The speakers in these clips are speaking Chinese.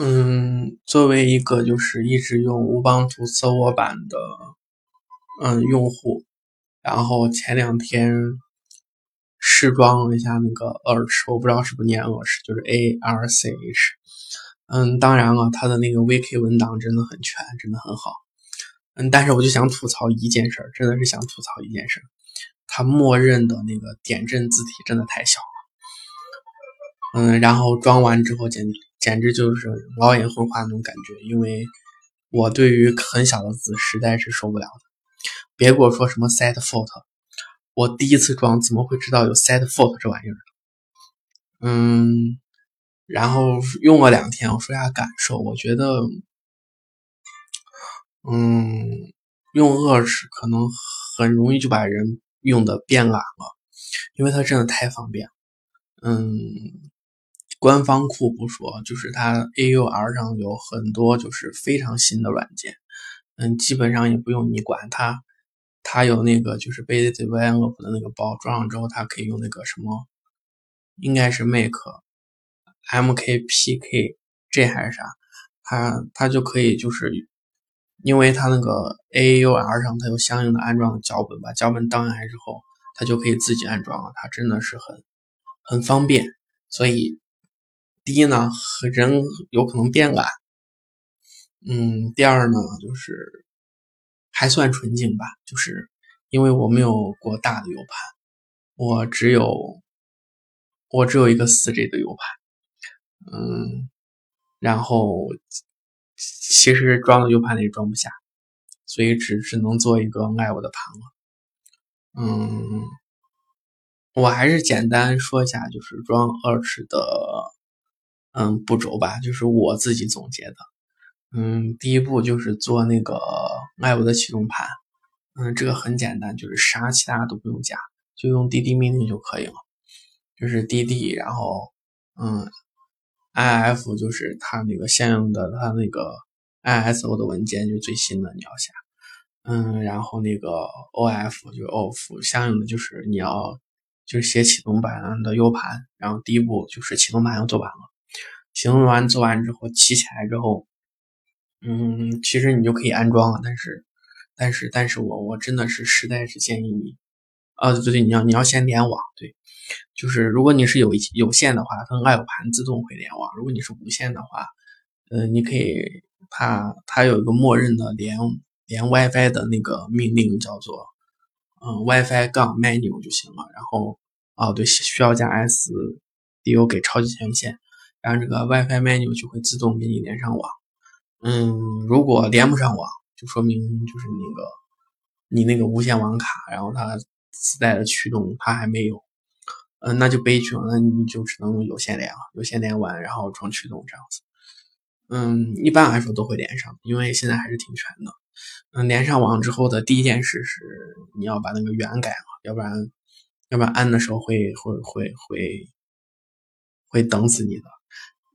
嗯，作为一个就是一直用乌邦图搜索版的嗯用户，然后前两天试装了一下那个 Arch，我不知道是不是念 Arch，就是 A R C H。嗯，当然了，它的那个 VK 文档真的很全，真的很好。嗯，但是我就想吐槽一件事，真的是想吐槽一件事，它默认的那个点阵字体真的太小了。嗯，然后装完之后简简直就是老眼昏花那种感觉，因为我对于很小的字实在是受不了的。别给我说什么 set foot，我第一次装怎么会知道有 set foot 这玩意儿？嗯，然后用了两天，我说一下感受，我觉得，嗯，用恶使可能很容易就把人用的变懒了，因为它真的太方便嗯。官方库不说，就是它 AUR 上有很多就是非常新的软件，嗯，基本上也不用你管它，它有那个就是 Basic Develop 的那个包，装上之后它可以用那个什么，应该是 Make MKPK 这还是啥，它它就可以就是，因为它那个 AUR 上它有相应的安装的脚本，把脚本当下来之后，它就可以自己安装了，它真的是很很方便，所以。第一呢，人有可能变懒，嗯，第二呢，就是还算纯净吧，就是因为我没有过大的 U 盘，我只有我只有一个四 G 的 U 盘，嗯，然后其实装了 U 盘也装不下，所以只只能做一个爱我的盘了，嗯，我还是简单说一下，就是装二尺的。嗯，步骤吧，就是我自己总结的。嗯，第一步就是做那个 Live 的启动盘。嗯，这个很简单，就是啥其他都不用加，就用滴滴命令就可以了。就是滴滴，然后嗯，IF 就是它那个相应的它那个 ISO 的文件，就最新的你要下。嗯，然后那个 OF 就是 OFF，相应的就是你要就是写启动版的 U 盘，然后第一步就是启动盘要做完了。行完做完之后，起起来之后，嗯，其实你就可以安装了。但是，但是，但是我我真的是实在是建议你，啊，对对，你要你要先联网，对，就是如果你是有有线的话，它 i 盘自动会联网；如果你是无线的话，嗯，你可以，它它有一个默认的连连 WiFi 的那个命令叫做，嗯，WiFi 杠 menu 就行了。然后，哦，对，需要加 S，DU 给超级权限。然后这个 WiFi menu 就会自动给你连上网，嗯，如果连不上网，就说明就是那个你那个无线网卡，然后它自带的驱动它还没有，嗯，那就悲剧了，那你就只能用有线连了，有线连完然后装驱动这样子，嗯，一般来说都会连上，因为现在还是挺全的，嗯，连上网之后的第一件事是你要把那个源改了，要不然要不然按的时候会会会会会等死你的。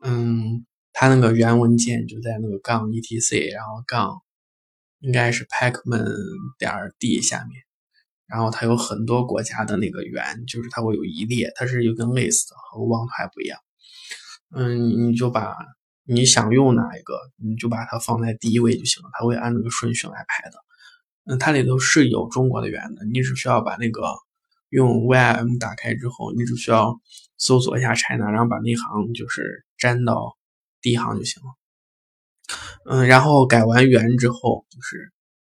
嗯，它那个原文件就在那个杠 etc，然后杠应该是 pacman 点 d 下面，然后它有很多国家的那个源，就是它会有一列，它是有跟 list 和 want 还不一样。嗯，你就把你想用哪一个，你就把它放在第一位就行了，它会按那个顺序来排的。嗯，它里头是有中国的源的，你只需要把那个。用 vim 打开之后，你只需要搜索一下 China，然后把那行就是粘到第一行就行了。嗯，然后改完源之后，就是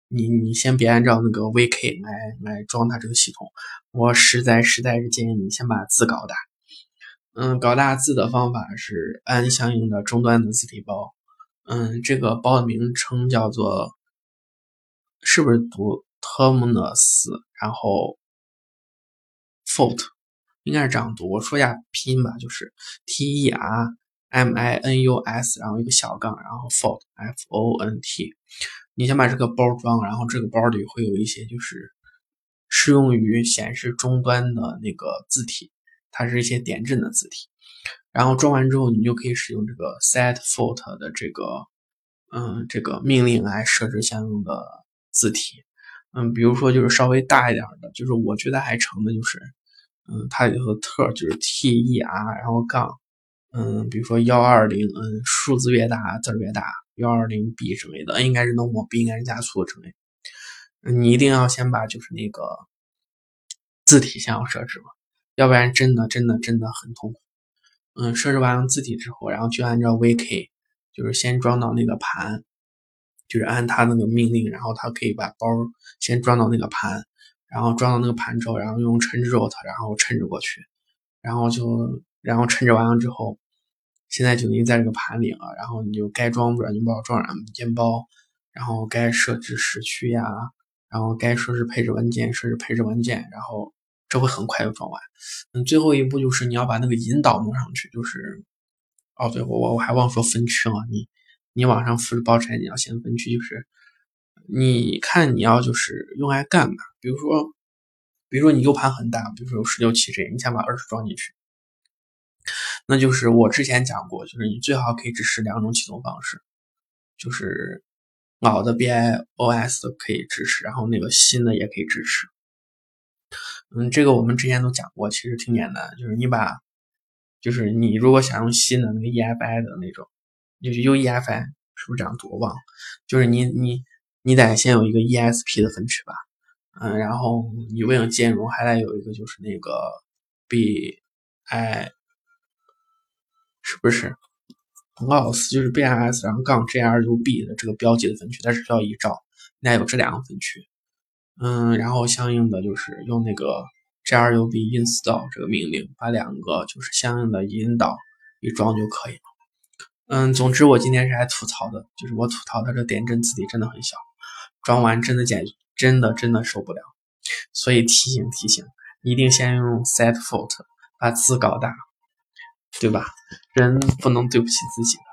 你你先别按照那个 vk 来来装它这个系统，我实在实在是建议你先把字搞大。嗯，搞大字的方法是按相应的终端的字体包。嗯，这个包的名称叫做是不是读 terminus？然后 Font 应该是这样读，我说一下拼音吧，就是 T E R M I N U S，然后一个小杠，然后 Font F O N T。你先把这个包装，然后这个包里会有一些就是适用于显示终端的那个字体，它是一些点阵的字体。然后装完之后，你就可以使用这个 Set Font 的这个嗯这个命令来设置相应的字体。嗯，比如说就是稍微大一点的，就是我觉得还成的就是。嗯，它里头特就是 T E R，然后杠嗯，比如说幺二零，嗯，数字越大字越大，幺二零 B 之类的应该是 normal，B 应该是加粗之类。你一定要先把就是那个字体先要设置嘛，要不然真的真的真的很痛苦。嗯，设置完了字体之后，然后就按照 VK，就是先装到那个盘，就是按它那个命令，然后它可以把包先装到那个盘，然后装到那个盘之后，然后用衬 root，然后衬着过去，然后就然后衬着完了之后，现在就已经在这个盘里了，然后你就该装软件包装软件包，然后该设置时区呀，然后该设置配置文件设置配置文件，然后。这会很快就装完，嗯，最后一步就是你要把那个引导弄上去，就是，哦，对我我我还忘说分区了，你你往上复制包材，你要先分区，就是你看你要就是用来干嘛？比如说，比如说你 U 盘很大，比如说有十六七 G，你想把二十装进去，那就是我之前讲过，就是你最好可以支持两种启动方式，就是老的 BIOS 可以支持，然后那个新的也可以支持。嗯，这个我们之前都讲过，其实挺简单，就是你把，就是你如果想用新的那个 EFI 的那种，就是 UEFI，是不是这样读？我忘了，就是你你你得先有一个 ESP 的分区吧，嗯，然后你为了兼容，还得有一个就是那个 BI，是不是？Loss 就是 BIS，然后杠 GRUB 的这个标记的分区，它是需要一兆，你得有这两个分区。嗯，然后相应的就是用那个 grub install 这个命令，把两个就是相应的引导一装就可以了。嗯，总之我今天是来吐槽的，就是我吐槽的这点阵字体真的很小，装完真的简真的真的受不了。所以提醒提醒，一定先用 set foot 把字搞大，对吧？人不能对不起自己的。